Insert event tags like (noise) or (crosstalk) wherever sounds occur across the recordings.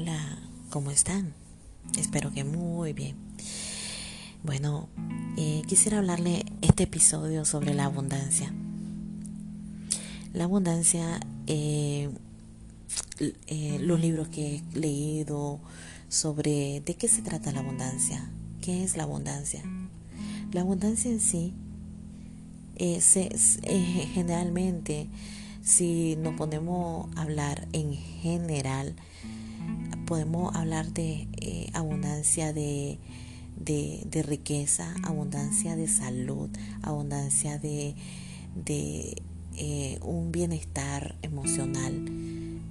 Hola, ¿cómo están? Espero que muy bien. Bueno, eh, quisiera hablarle este episodio sobre la abundancia. La abundancia, eh, eh, los libros que he leído sobre de qué se trata la abundancia, qué es la abundancia. La abundancia en sí, generalmente, si nos ponemos a hablar en general, podemos hablar de eh, abundancia de, de, riqueza, abundancia de salud, abundancia de, de eh, un bienestar emocional.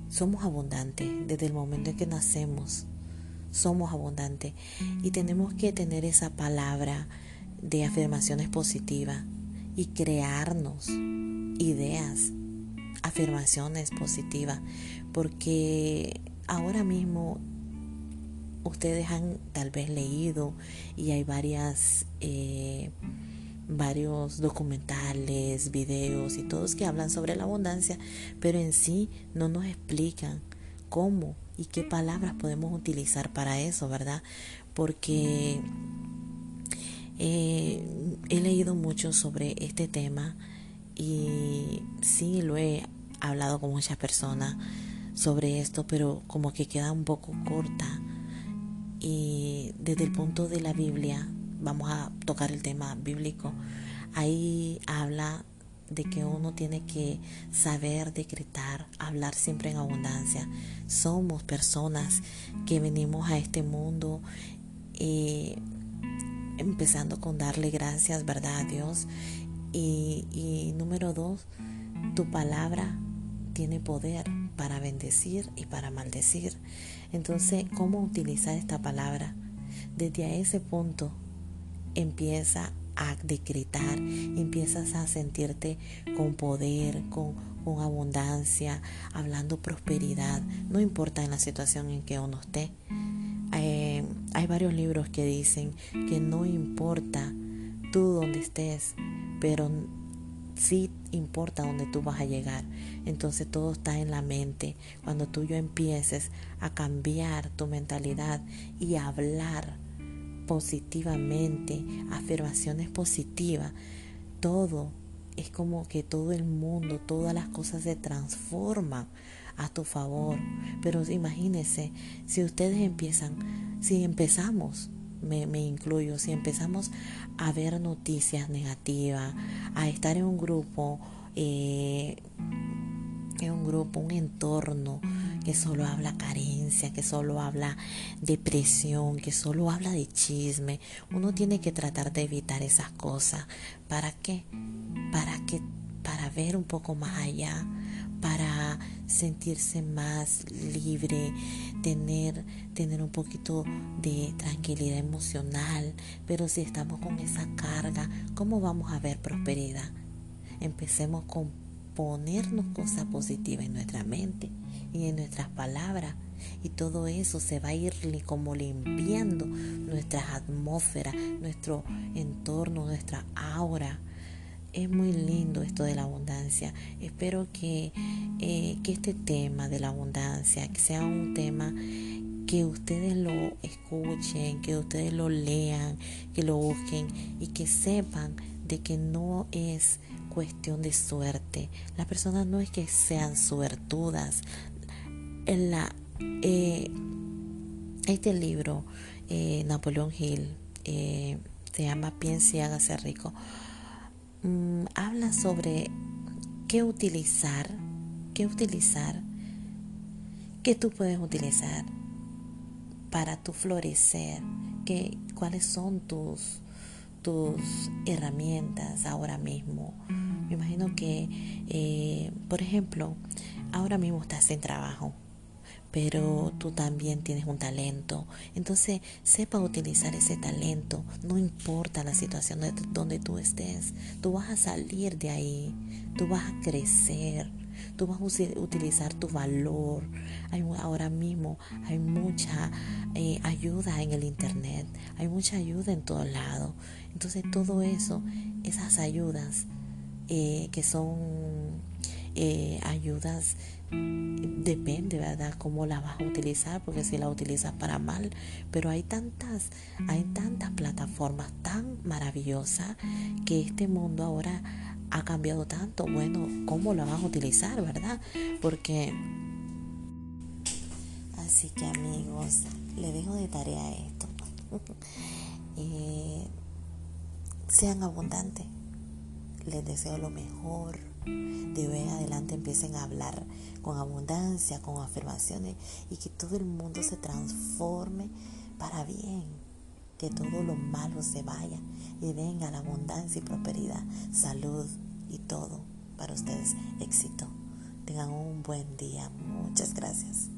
Somos abundantes desde el momento en que nacemos. Somos abundantes y tenemos que tener esa palabra de afirmaciones positivas y crearnos ideas, afirmaciones positivas, porque ahora mismo ustedes han tal vez leído y hay varias eh, varios documentales, videos y todos que hablan sobre la abundancia, pero en sí no nos explican cómo y qué palabras podemos utilizar para eso, ¿verdad? Porque eh, he leído mucho sobre este tema y sí lo he hablado con muchas personas sobre esto, pero como que queda un poco corta. Y desde el punto de la Biblia, vamos a tocar el tema bíblico, ahí habla de que uno tiene que saber decretar, hablar siempre en abundancia. Somos personas que venimos a este mundo eh, empezando con darle gracias, ¿verdad? A Dios. Y, y número dos, tu palabra tiene poder para bendecir y para maldecir. Entonces, ¿cómo utilizar esta palabra? Desde ese punto empieza a decretar, empiezas a sentirte con poder, con, con abundancia, hablando prosperidad, no importa en la situación en que uno esté. Eh, hay varios libros que dicen que no importa tú donde estés, pero sí importa dónde tú vas a llegar. Entonces todo está en la mente. Cuando tú yo empieces a cambiar tu mentalidad y a hablar positivamente, afirmaciones positivas, todo es como que todo el mundo, todas las cosas se transforman a tu favor. Pero imagínense, si ustedes empiezan, si empezamos me, incluyo, si empezamos a ver noticias negativas, a estar en un grupo, eh, en un grupo, un entorno que solo habla carencia, que solo habla depresión, que solo habla de chisme, uno tiene que tratar de evitar esas cosas. ¿Para qué? Para que para ver un poco más allá, para sentirse más libre, tener, tener un poquito de tranquilidad emocional. Pero si estamos con esa carga, ¿cómo vamos a ver prosperidad? Empecemos con ponernos cosas positivas en nuestra mente y en nuestras palabras. Y todo eso se va a ir como limpiando nuestra atmósfera, nuestro entorno, nuestra aura es muy lindo esto de la abundancia. Espero que, eh, que este tema de la abundancia que sea un tema que ustedes lo escuchen, que ustedes lo lean, que lo busquen y que sepan de que no es cuestión de suerte. Las personas no es que sean suertudas. En la, eh, este libro, eh, Napoleón Hill, se llama Piense y hágase rico Mm, habla sobre qué utilizar, qué utilizar, qué tú puedes utilizar para tu florecer, qué, cuáles son tus, tus herramientas ahora mismo. Me imagino que, eh, por ejemplo, ahora mismo estás en trabajo pero tú también tienes un talento. Entonces, sepa utilizar ese talento, no importa la situación donde tú estés, tú vas a salir de ahí, tú vas a crecer, tú vas a utilizar tu valor. Hay, ahora mismo hay mucha eh, ayuda en el Internet, hay mucha ayuda en todos lados. Entonces, todo eso, esas ayudas eh, que son eh, ayudas depende, ¿verdad? Cómo la vas a utilizar, porque si la utilizas para mal, pero hay tantas, hay tantas plataformas tan maravillosas que este mundo ahora ha cambiado tanto. Bueno, ¿cómo la vas a utilizar, verdad? Porque así que amigos, le dejo de tarea esto. (laughs) Eh, sean abundantes. Les deseo lo mejor de hoy en adelante empiecen a hablar con abundancia, con afirmaciones y que todo el mundo se transforme para bien, que todo lo malo se vaya y venga la abundancia y prosperidad, salud y todo para ustedes éxito. Tengan un buen día. Muchas gracias.